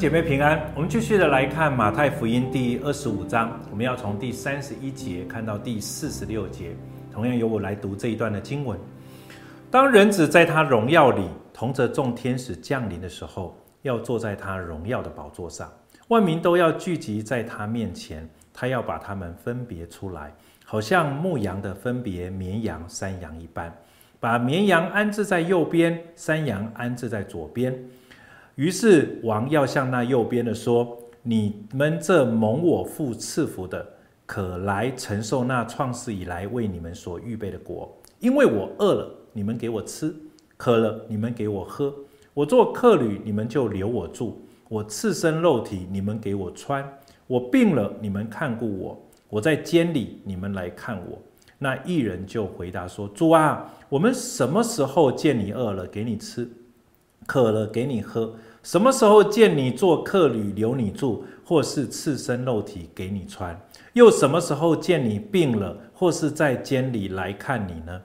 姐妹平安，我们继续的来看马太福音第二十五章，我们要从第三十一节看到第四十六节，同样由我来读这一段的经文。当人子在他荣耀里同着众天使降临的时候，要坐在他荣耀的宝座上，万民都要聚集在他面前，他要把他们分别出来，好像牧羊的分别绵羊、山羊一般，把绵羊安置在右边，山羊安置在左边。于是王要向那右边的说：“你们这蒙我父赐福的，可来承受那创世以来为你们所预备的国。因为我饿了，你们给我吃；渴了，你们给我喝；我做客旅，你们就留我住；我赤身肉体，你们给我穿；我病了，你们看顾我；我在监里，你们来看我。”那义人就回答说：“主啊，我们什么时候见你饿了，给你吃；渴了，给你喝？”什么时候见你做客旅留你住，或是赤身肉体给你穿？又什么时候见你病了，或是在监里来看你呢？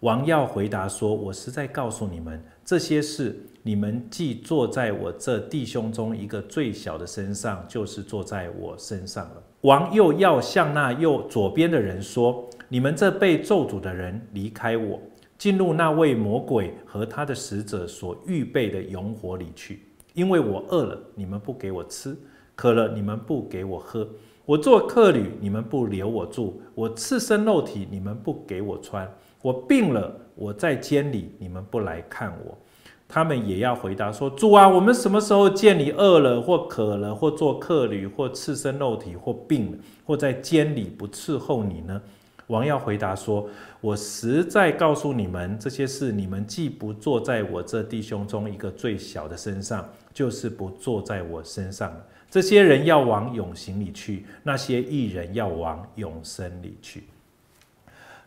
王耀回答说：“我实在告诉你们，这些事你们既坐在我这弟兄中一个最小的身上，就是坐在我身上了。”王又要向那右左边的人说：“你们这被咒诅的人，离开我，进入那位魔鬼和他的使者所预备的永火里去。”因为我饿了，你们不给我吃；渴了，你们不给我喝；我做客旅，你们不留我住；我赤身肉体，你们不给我穿；我病了，我在监里，你们不来看我。他们也要回答说：“主啊，我们什么时候见你饿了，或渴了，或做客旅，或赤身肉体，或病了，或在监里不伺候你呢？”王耀回答说：“我实在告诉你们，这些事你们既不做在我这弟兄中一个最小的身上，就是不做在我身上。这些人要往永刑里去，那些艺人要往永生里去。”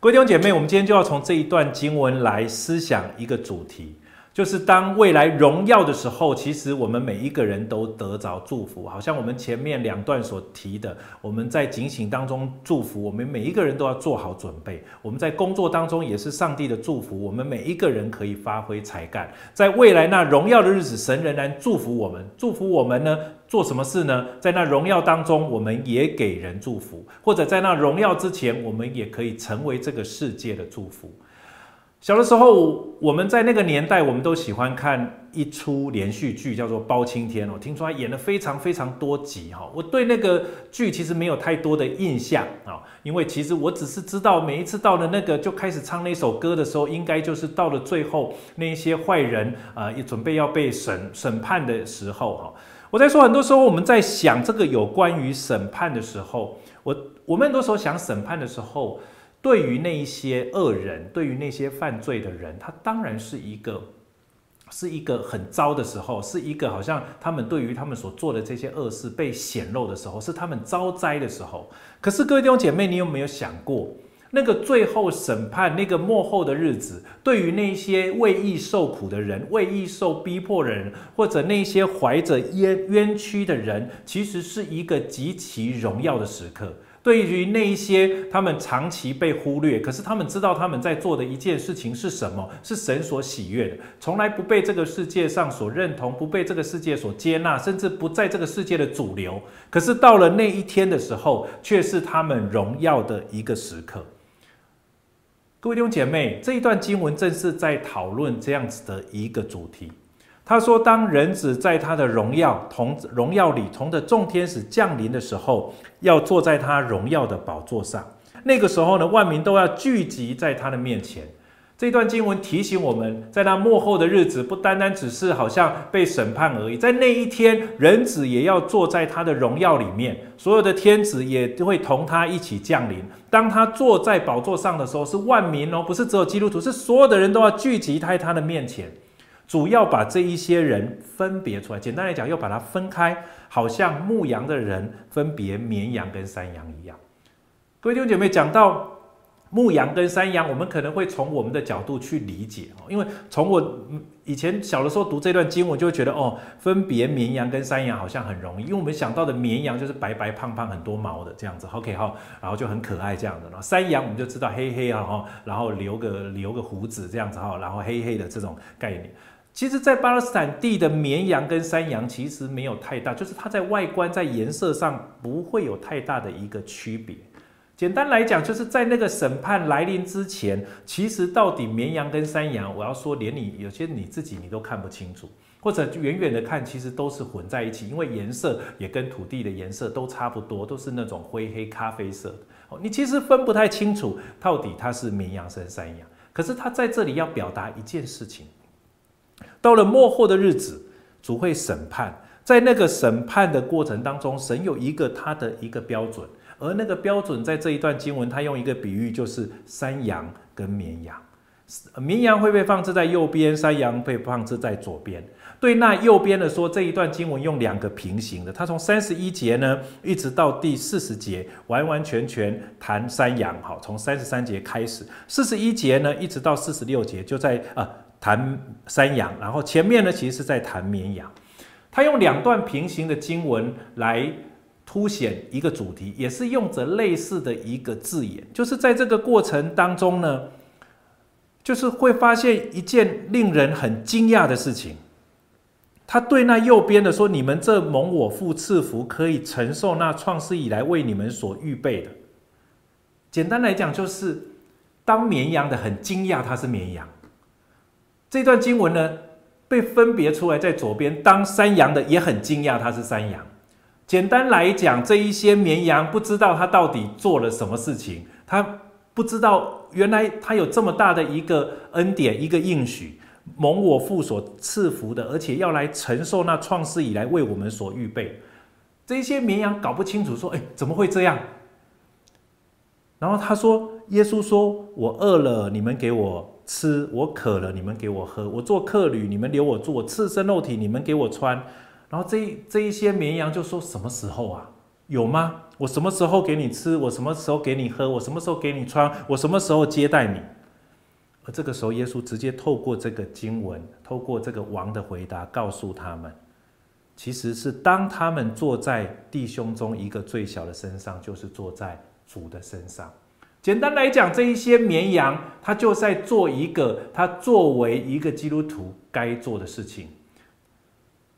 各位弟兄姐妹，我们今天就要从这一段经文来思想一个主题。就是当未来荣耀的时候，其实我们每一个人都得着祝福，好像我们前面两段所提的，我们在警醒当中祝福，我们每一个人都要做好准备。我们在工作当中也是上帝的祝福，我们每一个人可以发挥才干。在未来那荣耀的日子，神仍然祝福我们，祝福我们呢，做什么事呢？在那荣耀当中，我们也给人祝福，或者在那荣耀之前，我们也可以成为这个世界的祝福。小的时候，我们在那个年代，我们都喜欢看一出连续剧，叫做《包青天》哦。听说他演了非常非常多集哈。我对那个剧其实没有太多的印象啊，因为其实我只是知道，每一次到了那个就开始唱那首歌的时候，应该就是到了最后那一些坏人啊，也准备要被审审判的时候哈。我在说，很多时候我们在想这个有关于审判的时候，我我们很多时候想审判的时候。对于那一些恶人，对于那些犯罪的人，他当然是一个，是一个很糟的时候，是一个好像他们对于他们所做的这些恶事被显露的时候，是他们遭灾的时候。可是各位弟兄姐妹，你有没有想过，那个最后审判，那个末后的日子，对于那些为义受苦的人，为义受逼迫的人，或者那些怀着冤冤屈的人，其实是一个极其荣耀的时刻。对于那一些他们长期被忽略，可是他们知道他们在做的一件事情是什么？是神所喜悦的，从来不被这个世界上所认同，不被这个世界所接纳，甚至不在这个世界的主流。可是到了那一天的时候，却是他们荣耀的一个时刻。各位弟兄姐妹，这一段经文正是在讨论这样子的一个主题。他说：“当人子在他的荣耀同荣耀里，同的众天使降临的时候，要坐在他荣耀的宝座上。那个时候呢，万民都要聚集在他的面前。这段经文提醒我们，在那末后的日子，不单单只是好像被审判而已，在那一天，人子也要坐在他的荣耀里面，所有的天子也会同他一起降临。当他坐在宝座上的时候，是万民哦，不是只有基督徒，是所有的人都要聚集在他的面前。”主要把这一些人分别出来，简单来讲，要把它分开，好像牧羊的人分别绵羊跟山羊一样。各位弟兄姐妹，讲到牧羊跟山羊，我们可能会从我们的角度去理解哦，因为从我以前小的时候读这段经文，就会觉得哦，分别绵羊跟山羊好像很容易，因为我们想到的绵羊就是白白胖胖很多毛的这样子，OK 哈，然后就很可爱这样子，然后山羊我们就知道黑黑啊哈，然后留个留个胡子这样子哈，然后黑黑的这种概念。其实，在巴勒斯坦地的绵羊跟山羊其实没有太大，就是它在外观、在颜色上不会有太大的一个区别。简单来讲，就是在那个审判来临之前，其实到底绵羊跟山羊，我要说，连你有些你自己你都看不清楚，或者远远的看，其实都是混在一起，因为颜色也跟土地的颜色都差不多，都是那种灰黑咖啡色的。哦，你其实分不太清楚到底它是绵羊生山羊。可是他在这里要表达一件事情：到了末后的日子，主会审判，在那个审判的过程当中，神有一个他的一个标准。而那个标准在这一段经文，他用一个比喻，就是山羊跟绵羊。绵羊会被放置在右边，山羊被放置在左边。对那右边的说，这一段经文用两个平行的，他从三十一节呢，一直到第四十节，完完全全谈山羊。好，从三十三节开始，四十一节呢，一直到四十六节，就在啊谈山羊。然后前面呢，其实是在谈绵羊。他用两段平行的经文来。凸显一个主题，也是用着类似的一个字眼，就是在这个过程当中呢，就是会发现一件令人很惊讶的事情。他对那右边的说：“你们这蒙我父赐福，可以承受那创世以来为你们所预备的。”简单来讲，就是当绵羊的很惊讶，它是绵羊。这段经文呢，被分别出来在左边，当山羊的也很惊讶，它是山羊。简单来讲，这一些绵羊不知道他到底做了什么事情，他不知道原来他有这么大的一个恩典，一个应许，蒙我父所赐福的，而且要来承受那创世以来为我们所预备。这些绵羊搞不清楚，说：“哎，怎么会这样？”然后他说：“耶稣说，我饿了，你们给我吃；我渴了，你们给我喝；我做客旅，你们留我住；我赤身肉体，你们给我穿。”然后这这一些绵羊就说：“什么时候啊？有吗？我什么时候给你吃？我什么时候给你喝？我什么时候给你穿？我什么时候接待你？”而这个时候，耶稣直接透过这个经文，透过这个王的回答，告诉他们，其实是当他们坐在弟兄中一个最小的身上，就是坐在主的身上。简单来讲，这一些绵羊，他就在做一个他作为一个基督徒该做的事情。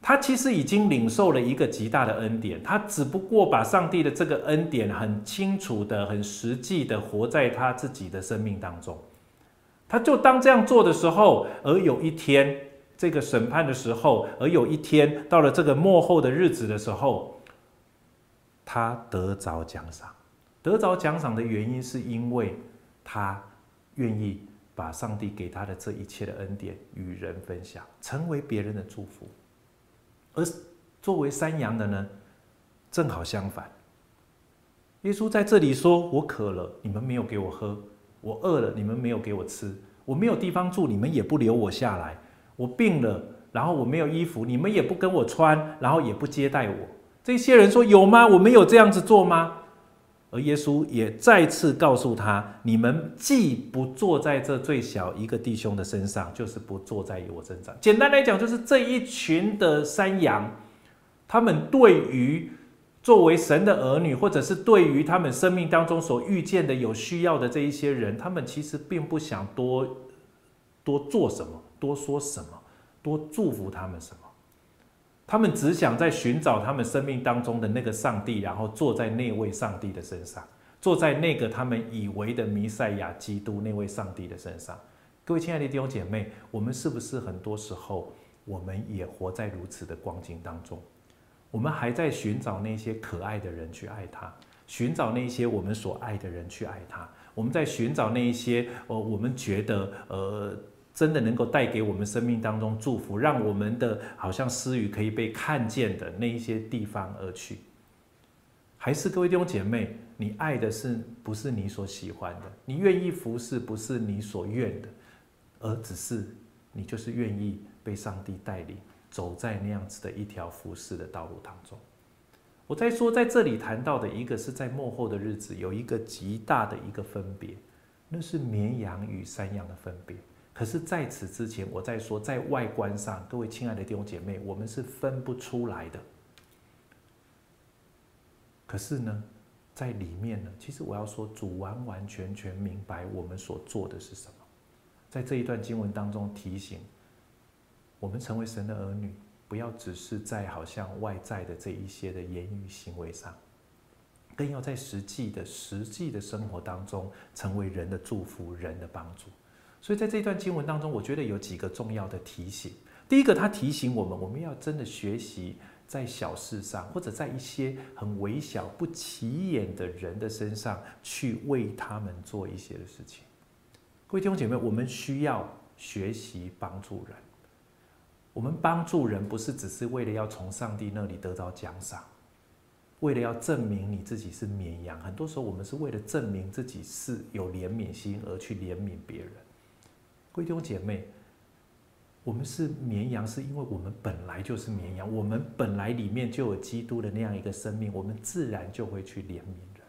他其实已经领受了一个极大的恩典，他只不过把上帝的这个恩典很清楚的、很实际的活在他自己的生命当中。他就当这样做的时候，而有一天这个审判的时候，而有一天到了这个末后的日子的时候，他得着奖赏。得着奖赏的原因是因为他愿意把上帝给他的这一切的恩典与人分享，成为别人的祝福。而作为山羊的呢，正好相反。耶稣在这里说：“我渴了，你们没有给我喝；我饿了，你们没有给我吃；我没有地方住，你们也不留我下来；我病了，然后我没有衣服，你们也不跟我穿，然后也不接待我。”这些人说：“有吗？我们有这样子做吗？”而耶稣也再次告诉他：“你们既不坐在这最小一个弟兄的身上，就是不坐在我身上。”简单来讲，就是这一群的山羊，他们对于作为神的儿女，或者是对于他们生命当中所遇见的有需要的这一些人，他们其实并不想多多做什么，多说什么，多祝福他们什么。他们只想在寻找他们生命当中的那个上帝，然后坐在那位上帝的身上，坐在那个他们以为的弥赛亚基督那位上帝的身上。各位亲爱的弟兄姐妹，我们是不是很多时候我们也活在如此的光景当中？我们还在寻找那些可爱的人去爱他，寻找那些我们所爱的人去爱他。我们在寻找那一些呃，我们觉得呃。真的能够带给我们生命当中祝福，让我们的好像私语可以被看见的那一些地方而去，还是各位弟兄姐妹，你爱的是不是你所喜欢的？你愿意服侍不是你所愿的，而只是你就是愿意被上帝带领，走在那样子的一条服侍的道路当中。我在说，在这里谈到的一个是在末后的日子有一个极大的一个分别，那是绵羊与山羊的分别。可是，在此之前，我在说，在外观上，各位亲爱的弟兄姐妹，我们是分不出来的。可是呢，在里面呢，其实我要说，主完完全全明白我们所做的是什么。在这一段经文当中提醒，我们成为神的儿女，不要只是在好像外在的这一些的言语行为上，更要在实际的实际的生活当中，成为人的祝福、人的帮助。所以在这段经文当中，我觉得有几个重要的提醒。第一个，他提醒我们，我们要真的学习在小事上，或者在一些很微小、不起眼的人的身上，去为他们做一些的事情。各位弟兄姐妹，我们需要学习帮助人。我们帮助人不是只是为了要从上帝那里得到奖赏，为了要证明你自己是绵羊。很多时候，我们是为了证明自己是有怜悯心而去怜悯别人。各位弟兄姐妹，我们是绵羊，是因为我们本来就是绵羊，我们本来里面就有基督的那样一个生命，我们自然就会去怜悯人。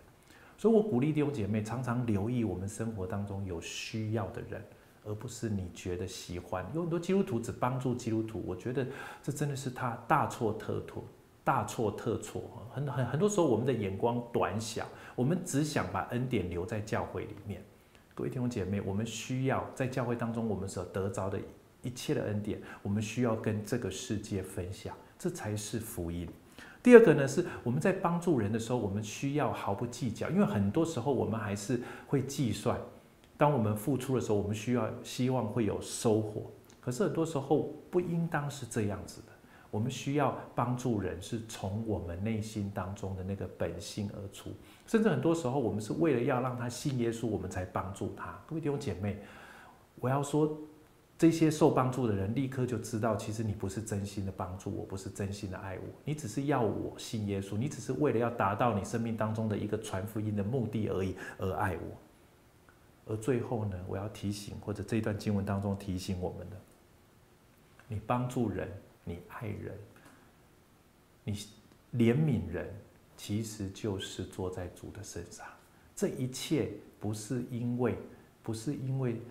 所以我鼓励弟兄姐妹常常留意我们生活当中有需要的人。而不是你觉得喜欢，有很多基督徒只帮助基督徒，我觉得这真的是他大错特错，大错特错。很很很多时候，我们的眼光短小，我们只想把恩典留在教会里面。各位弟兄姐妹，我们需要在教会当中，我们所得着的一切的恩典，我们需要跟这个世界分享，这才是福音。第二个呢，是我们在帮助人的时候，我们需要毫不计较，因为很多时候我们还是会计算。当我们付出的时候，我们需要希望会有收获。可是很多时候不应当是这样子的。我们需要帮助人，是从我们内心当中的那个本性而出。甚至很多时候，我们是为了要让他信耶稣，我们才帮助他。各位弟兄姐妹，我要说，这些受帮助的人立刻就知道，其实你不是真心的帮助我，不是真心的爱我，你只是要我信耶稣，你只是为了要达到你生命当中的一个传福音的目的而已而爱我。而最后呢，我要提醒，或者这段经文当中提醒我们的：你帮助人，你爱人，你怜悯人，其实就是坐在主的身上。这一切不是因为，不是因为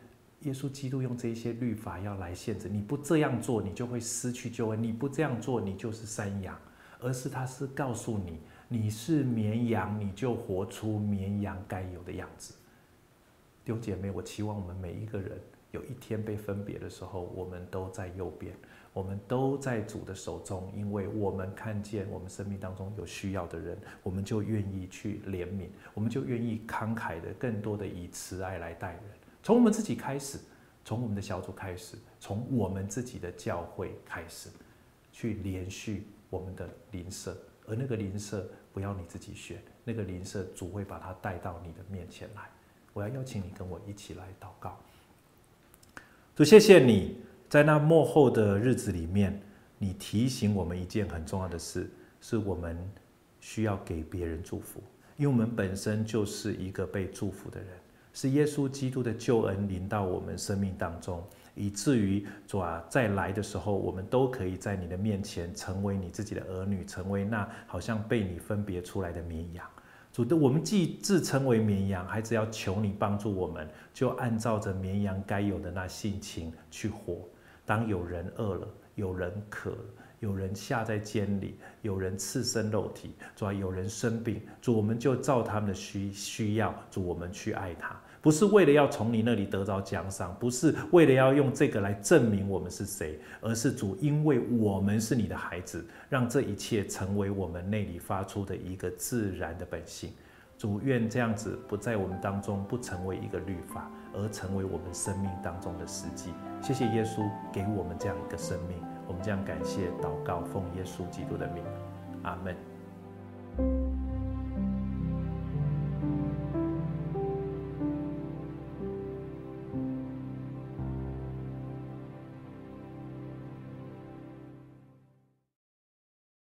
耶稣基督用这些律法要来限制你，不这样做，你就会失去救恩；你不这样做，你就是山羊。而是他是告诉你，你是绵羊，你就活出绵羊该有的样子。弟兄姐妹，我期望我们每一个人有一天被分别的时候，我们都在右边，我们都在主的手中，因为我们看见我们生命当中有需要的人，我们就愿意去怜悯，我们就愿意慷慨的更多的以慈爱来待人。从我们自己开始，从我们的小组开始，从我们自己的教会开始，去连续我们的邻舍，而那个邻舍不要你自己选，那个邻舍主会把他带到你的面前来。我要邀请你跟我一起来祷告。主，谢谢你在那幕后的日子里面，你提醒我们一件很重要的事，是我们需要给别人祝福，因为我们本身就是一个被祝福的人，是耶稣基督的救恩临到我们生命当中，以至于主啊，在来的时候，我们都可以在你的面前成为你自己的儿女，成为那好像被你分别出来的绵羊。主的，我们既自称为绵羊，还只要求你帮助我们，就按照着绵羊该有的那性情去活。当有人饿了，有人渴，有人下在监里，有人赤身露体，主啊，有人生病，主，我们就照他们的需需要，主，我们去爱他。不是为了要从你那里得到奖赏，不是为了要用这个来证明我们是谁，而是主，因为我们是你的孩子，让这一切成为我们内里发出的一个自然的本性。主，愿这样子不在我们当中，不成为一个律法，而成为我们生命当中的实际。谢谢耶稣给我们这样一个生命，我们这样感谢祷告，奉耶稣基督的名，阿门。